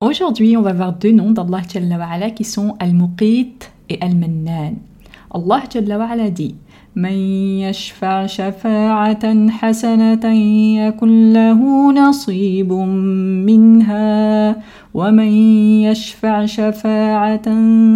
Aujourd'hui, on va voir deux noms d'Allah Jalla wa qui sont Al-Muqit et Al-Mannan. Allah Jalla wa dit من يشفع شفاعة حسنة يكن له نصيب منها ومن يشفع شفاعة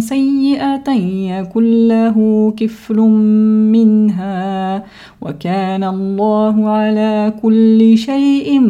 سيئة يكن له كفل منها. وكان الله على كل شيء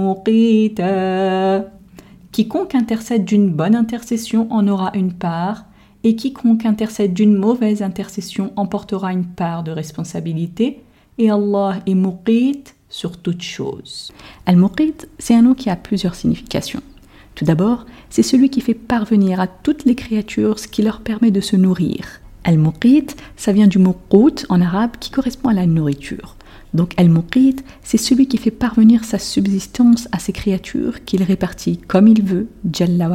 مقيتا. Quiconque intercède d'une bonne intercession en aura une part. Et quiconque intercède d'une mauvaise intercession emportera une part de responsabilité, et Allah est muqit sur toute chose. Al-Muqit, c'est un nom qui a plusieurs significations. Tout d'abord, c'est celui qui fait parvenir à toutes les créatures ce qui leur permet de se nourrir. Al-Muqit, ça vient du mot qut en arabe qui correspond à la nourriture. Donc Al-Muqit, c'est celui qui fait parvenir sa subsistance à ces créatures qu'il répartit comme il veut, Jalla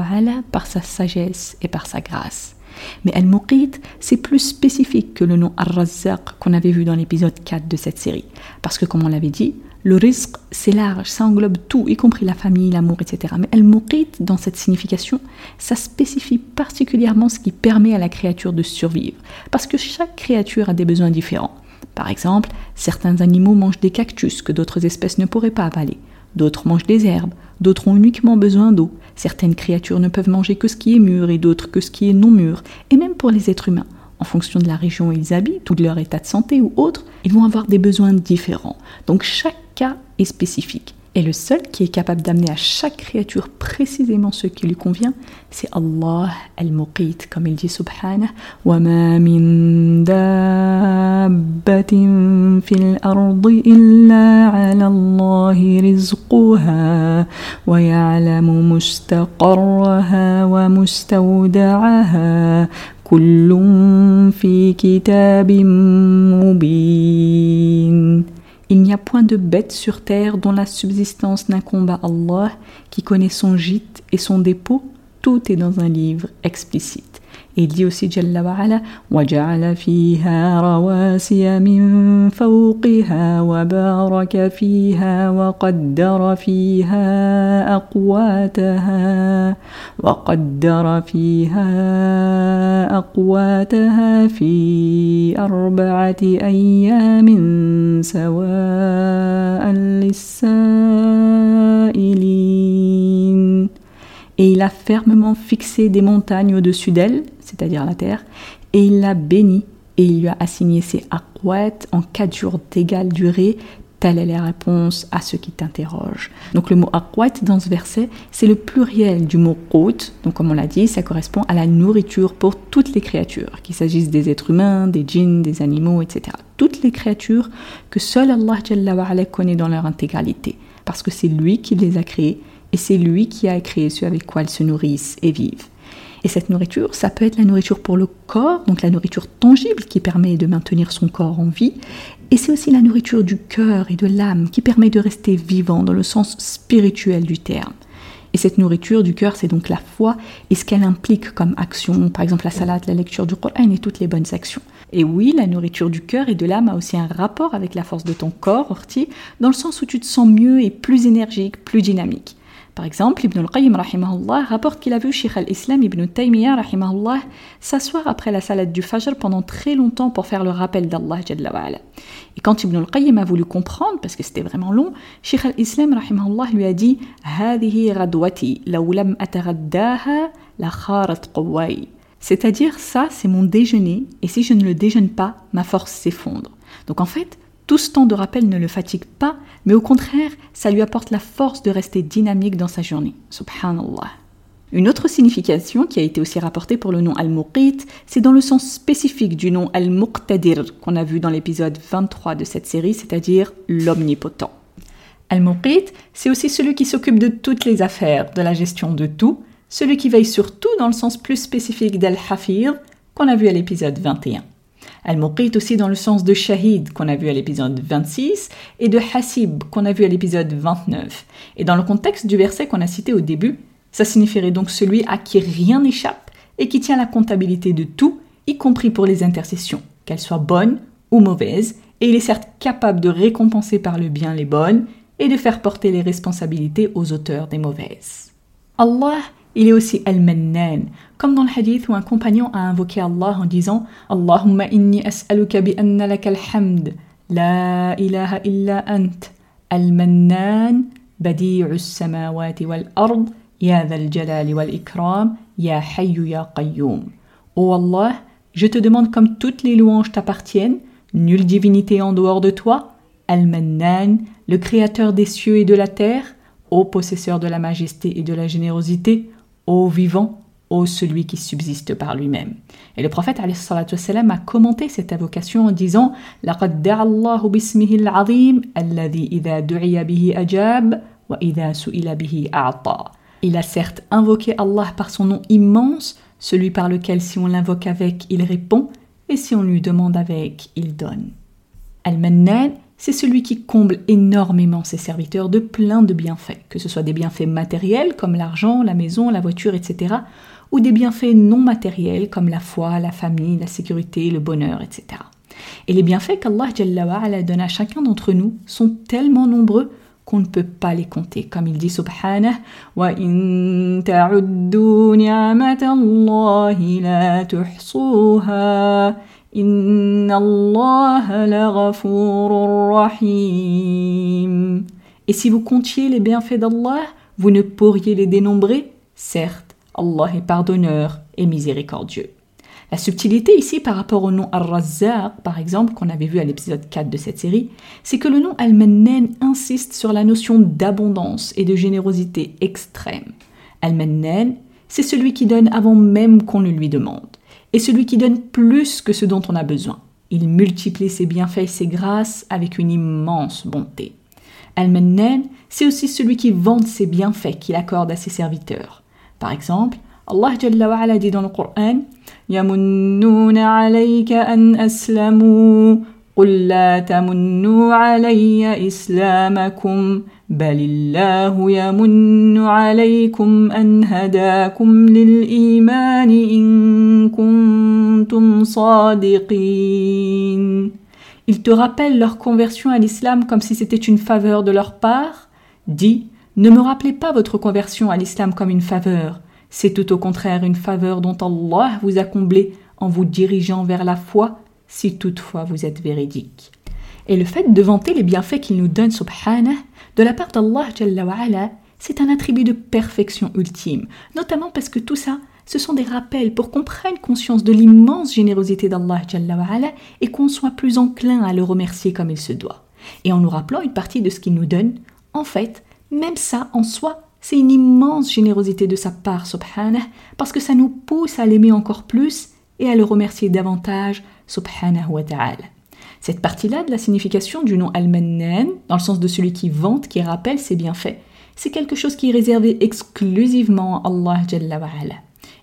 par sa sagesse et par sa grâce. Mais Al-Muqit, c'est plus spécifique que le nom Ar-Razzaq qu'on avait vu dans l'épisode 4 de cette série. Parce que, comme on l'avait dit, le risque, c'est large, ça englobe tout, y compris la famille, l'amour, etc. Mais Al-Muqit, dans cette signification, ça spécifie particulièrement ce qui permet à la créature de survivre. Parce que chaque créature a des besoins différents. Par exemple, certains animaux mangent des cactus que d'autres espèces ne pourraient pas avaler. D'autres mangent des herbes, d'autres ont uniquement besoin d'eau. Certaines créatures ne peuvent manger que ce qui est mûr et d'autres que ce qui est non mûr. Et même pour les êtres humains, en fonction de la région où ils habitent ou de leur état de santé ou autre, ils vont avoir des besoins différents. Donc chaque cas est spécifique. Et le seul qui est capable d'amener à chaque créature précisément ce qui lui convient, c'est Allah al-Muqit, comme il dit subhanah, وَمَا مِن دَابَّةٍ فِي الْأَرْضِ إِلَّا عَلَى اللَّهِ رِزْقُهَا وَيَعْلَمُ مُسْتَقَرَّهَا وَمُسْتَوْدَعَهَا كُلٌّ فِي كِتَابٍ مُبِينٍ il n'y a point de bête sur terre dont la subsistance n'incombe à Allah, qui connaît son gîte et son dépôt, tout est dans un livre explicite. Jalla wa ala وَجَعَلَ فِيهَا رَوَاسِيَ مِن فَوْقِهَا وَبَارَكَ فِيهَا وَقَدَّرَ فِيهَا أَقْوَاتَهَا وَقَدَّرَ فِيهَا أَقْوَاتَهَا فِي أَرْبَعَةِ أَيَّامٍ سَوَاءً لِلسَّائِلِينَ Et il a fermement fixé des montagnes au-dessus d'elle, c'est-à-dire la terre, et il l'a bénie, et il lui a assigné ses akwat en quatre jours d'égale durée. Telle est la réponse à ceux qui t'interrogent. Donc le mot akwat dans ce verset, c'est le pluriel du mot qut. Donc comme on l'a dit, ça correspond à la nourriture pour toutes les créatures, qu'il s'agisse des êtres humains, des djinns, des animaux, etc. Toutes les créatures que seul Allah connaît dans leur intégralité, parce que c'est lui qui les a créées et c'est lui qui a créé ceux avec quoi elles se nourrissent et vivent. Et cette nourriture, ça peut être la nourriture pour le corps, donc la nourriture tangible qui permet de maintenir son corps en vie, et c'est aussi la nourriture du cœur et de l'âme qui permet de rester vivant dans le sens spirituel du terme. Et cette nourriture du cœur, c'est donc la foi et ce qu'elle implique comme action, par exemple la salade, la lecture du Coran et toutes les bonnes actions. Et oui, la nourriture du cœur et de l'âme a aussi un rapport avec la force de ton corps, Orti, dans le sens où tu te sens mieux et plus énergique, plus dynamique. Par exemple, Ibn al-Qayyim rapporte qu'il a vu Sheikh al-Islam Ibn Taymiyyah s'asseoir après la salade du Fajr pendant très longtemps pour faire le rappel d'Allah Et quand Ibn al-Qayyim a voulu comprendre, parce que c'était vraiment long, Sheikh al-Islam lui a dit C'est-à-dire, ça, c'est mon déjeuner, et si je ne le déjeune pas, ma force s'effondre. Donc en fait, tout ce temps de rappel ne le fatigue pas, mais au contraire, ça lui apporte la force de rester dynamique dans sa journée. Subhanallah. Une autre signification qui a été aussi rapportée pour le nom Al-Muqit, c'est dans le sens spécifique du nom Al-Muqtadir qu'on a vu dans l'épisode 23 de cette série, c'est-à-dire l'omnipotent. Al-Muqit, c'est aussi celui qui s'occupe de toutes les affaires, de la gestion de tout, celui qui veille sur tout dans le sens plus spécifique d'Al-Hafir qu'on a vu à l'épisode 21. Al-Muqit aussi dans le sens de Shahid qu'on a vu à l'épisode 26 et de Hasib qu'on a vu à l'épisode 29. Et dans le contexte du verset qu'on a cité au début, ça signifierait donc celui à qui rien n'échappe et qui tient la comptabilité de tout, y compris pour les intercessions, qu'elles soient bonnes ou mauvaises, et il est certes capable de récompenser par le bien les bonnes et de faire porter les responsabilités aux auteurs des mauvaises. Allah il est aussi Al-Mannan, comme dans le hadith où un compagnon a invoqué Allah en disant Allahumma inni as'aluka bi anna laka al-hamd, la ilaha illa ant, Al-Mannan, badi'u samawati wal-ard, ya dhal jalali wal-ikram, ya hayyu ya qayyum. Ô Allah, je te demande comme toutes les louanges t'appartiennent, nulle divinité en dehors de toi, Al-Mannan, le créateur des cieux et de la terre, ô possesseur de la majesté et de la générosité, ô vivant, ô celui qui subsiste par lui-même. Et le prophète والسلام, a commenté cette invocation en disant لقد دعا الله باسمه العظيم الذي إذا دعي به أجاب وإذا سئل به أعطى. Il a certes invoqué Allah par son nom immense, celui par lequel si on l'invoque avec, il répond, et si on lui demande avec, il donne. Al-Mannan c'est celui qui comble énormément ses serviteurs de plein de bienfaits, que ce soit des bienfaits matériels comme l'argent, la maison, la voiture, etc., ou des bienfaits non matériels comme la foi, la famille, la sécurité, le bonheur, etc. Et les bienfaits qu'Allah donne à chacun d'entre nous sont tellement nombreux qu'on ne peut pas les compter. Comme il dit subhanah, wa in la et si vous comptiez les bienfaits d'Allah, vous ne pourriez les dénombrer Certes, Allah est pardonneur et miséricordieux. La subtilité ici par rapport au nom Ar-Razzaq, par exemple, qu'on avait vu à l'épisode 4 de cette série, c'est que le nom Al-Mannan insiste sur la notion d'abondance et de générosité extrême. Al-Mannan, c'est celui qui donne avant même qu'on ne lui demande et celui qui donne plus que ce dont on a besoin. Il multiplie ses bienfaits et ses grâces avec une immense bonté. Al-Mannan, c'est aussi celui qui vante ses bienfaits qu'il accorde à ses serviteurs. Par exemple, Allah dit dans le Coran Yamunnuna alayka an aslamu قل لا تمنوا علي إسلامكم بل الله يمن عليكم أن هداكم للإيمان إن كنتم صادقين Ils te rappellent leur conversion à l'islam comme si c'était une faveur de leur part Dis, ne me rappelez pas votre conversion à l'islam comme une faveur. C'est tout au contraire une faveur dont Allah vous a comblé en vous dirigeant vers la foi si toutefois vous êtes véridique. Et le fait de vanter les bienfaits qu'il nous donne, subhanah, de la part d'Allah, c'est un attribut de perfection ultime, notamment parce que tout ça, ce sont des rappels pour qu'on prenne conscience de l'immense générosité d'Allah et qu'on soit plus enclin à le remercier comme il se doit. Et en nous rappelant une partie de ce qu'il nous donne, en fait, même ça en soi, c'est une immense générosité de sa part, subhanah, parce que ça nous pousse à l'aimer encore plus et à le remercier davantage subhanahu wa ta'ala. Cette partie-là de la signification du nom Al-Mannan, dans le sens de celui qui vante, qui rappelle ses bienfaits, c'est quelque chose qui est réservé exclusivement à Allah Jalla.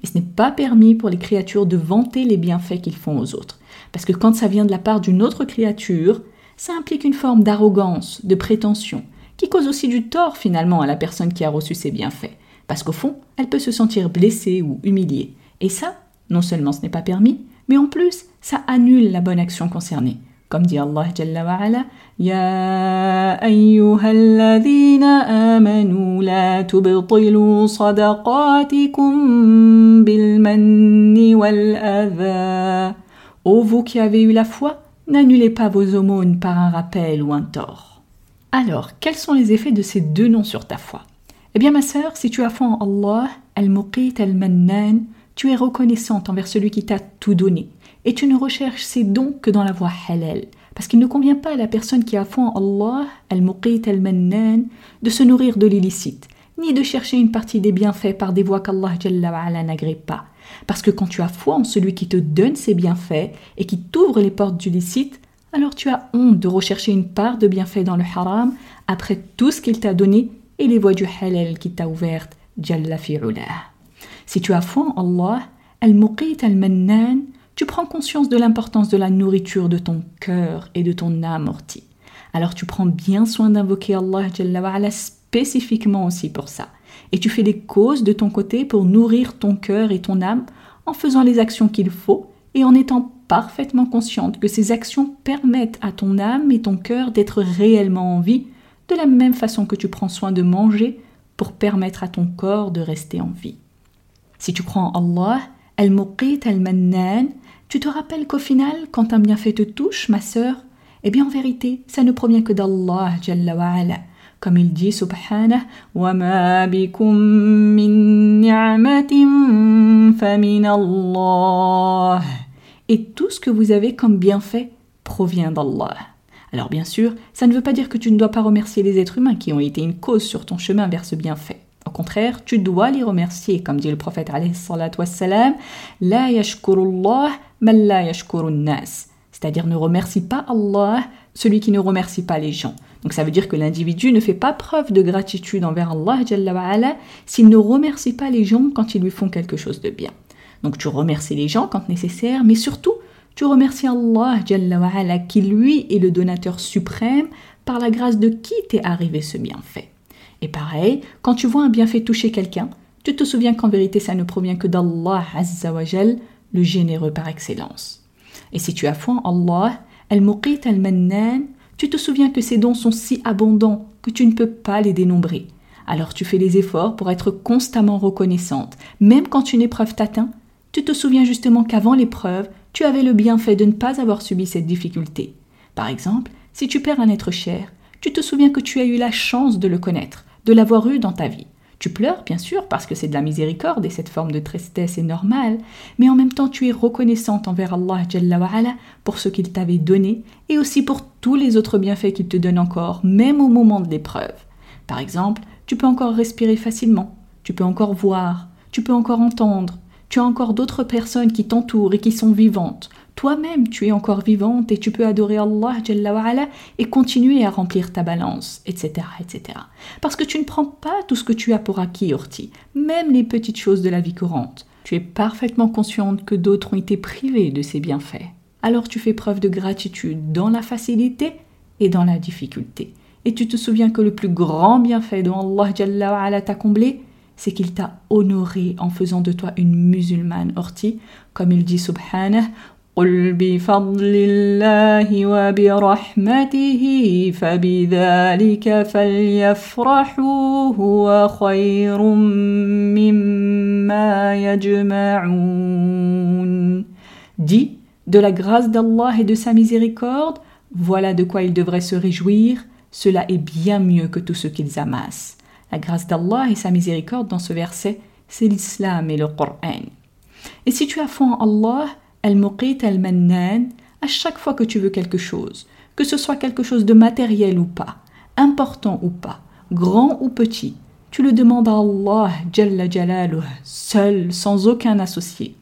Et ce n'est pas permis pour les créatures de vanter les bienfaits qu'ils font aux autres. Parce que quand ça vient de la part d'une autre créature, ça implique une forme d'arrogance, de prétention, qui cause aussi du tort finalement à la personne qui a reçu ces bienfaits. Parce qu'au fond, elle peut se sentir blessée ou humiliée. Et ça, non seulement ce n'est pas permis, mais en plus, ça annule la bonne action concernée. Comme dit Allah Jalla wa ala, Ya ayyuhalladhina amanu la tubtilu sadaqatikum bil manni. Ô vous qui avez eu la foi, n'annulez pas vos aumônes par un rappel ou un tort. Alors, quels sont les effets de ces deux noms sur ta foi? Eh bien, ma sœur, si tu as foi en Allah, Al-Muqit Al-Mannan, tu es reconnaissante envers celui qui t'a tout donné et tu ne recherches ces dons que dans la voie halal. Parce qu'il ne convient pas à la personne qui a foi en Allah, al-muqit al-mannan, de se nourrir de l'illicite, ni de chercher une partie des bienfaits par des voies qu'Allah n'agrée pas. Parce que quand tu as foi en celui qui te donne ces bienfaits et qui t'ouvre les portes du licite, alors tu as honte de rechercher une part de bienfaits dans le haram après tout ce qu'il t'a donné et les voies du halal qu'il t'a ouvertes, Jalla Si tu as foi en Allah, al-muqit al-mannan, tu prends conscience de l'importance de la nourriture de ton cœur et de ton âme ortie. Alors tu prends bien soin d'invoquer Allah spécifiquement aussi pour ça. Et tu fais des causes de ton côté pour nourrir ton cœur et ton âme en faisant les actions qu'il faut et en étant parfaitement consciente que ces actions permettent à ton âme et ton cœur d'être réellement en vie, de la même façon que tu prends soin de manger pour permettre à ton corps de rester en vie. Si tu crois en Allah, Al-Muqit Al-Mannan, tu te rappelles qu'au final, quand un bienfait te touche, ma sœur, eh bien en vérité, ça ne provient que d'Allah, Jalla. Comme il dit, subhanah, wa ma min ni'matin fa min Allah. Et tout ce que vous avez comme bienfait provient d'Allah. Alors bien sûr, ça ne veut pas dire que tu ne dois pas remercier les êtres humains qui ont été une cause sur ton chemin vers ce bienfait. Au contraire, tu dois les remercier, comme dit le prophète alayhi « La yashkurullah c'est-à-dire ne remercie pas Allah, celui qui ne remercie pas les gens. Donc ça veut dire que l'individu ne fait pas preuve de gratitude envers Allah s'il ne remercie pas les gens quand ils lui font quelque chose de bien. Donc tu remercies les gens quand nécessaire, mais surtout tu remercies Allah qui lui est le donateur suprême par la grâce de qui t'est arrivé ce bienfait. Et pareil, quand tu vois un bienfait toucher quelqu'un, tu te souviens qu'en vérité ça ne provient que d'Allah Azzawajal, le généreux par excellence. Et si tu as foi en Allah, Al-Muqit Al-Mannan, tu te souviens que ces dons sont si abondants que tu ne peux pas les dénombrer. Alors tu fais des efforts pour être constamment reconnaissante. Même quand une épreuve t'atteint, tu te souviens justement qu'avant l'épreuve, tu avais le bienfait de ne pas avoir subi cette difficulté. Par exemple, si tu perds un être cher, tu te souviens que tu as eu la chance de le connaître, de l'avoir eu dans ta vie. Tu pleures, bien sûr, parce que c'est de la miséricorde et cette forme de tristesse est normale, mais en même temps tu es reconnaissante envers Allah pour ce qu'il t'avait donné et aussi pour tous les autres bienfaits qu'il te donne encore, même au moment de l'épreuve. Par exemple, tu peux encore respirer facilement, tu peux encore voir, tu peux encore entendre, tu as encore d'autres personnes qui t'entourent et qui sont vivantes, toi-même tu es encore vivante et tu peux adorer Allah et continuer à remplir ta balance, etc., etc. Parce que tu ne prends pas tout ce que tu as pour acquis, Orti, même les petites choses de la vie courante. Tu es parfaitement consciente que d'autres ont été privés de ces bienfaits. Alors tu fais preuve de gratitude dans la facilité et dans la difficulté. Et tu te souviens que le plus grand bienfait dont Allah t'a comblé, c'est qu'il t'a honoré en faisant de toi une musulmane orti, comme il dit subhanah, قل بفضل الله وبرحمته فبذلك فليفرحوا هو خير مما يجمعون Dis, de la grâce d'Allah et de sa miséricorde, voilà de quoi ils devraient se réjouir, cela est bien mieux que tout ce qu'ils amassent. La grâce d'Allah et sa miséricorde dans ce verset, c'est l'islam et le Coran. Et si tu as foi en Allah, Al-Muqit Al-Mannan, à chaque fois que tu veux quelque chose, que ce soit quelque chose de matériel ou pas, important ou pas, grand ou petit, tu le demandes à Allah Jalla Jalaluh, seul, sans aucun associé.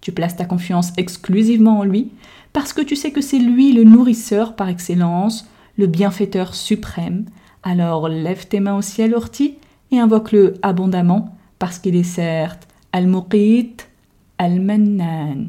Tu places ta confiance exclusivement en lui parce que tu sais que c'est lui le nourrisseur par excellence, le bienfaiteur suprême. Alors lève tes mains au ciel orti et invoque-le abondamment parce qu'il est certes Al-Muqit Al-Mannan.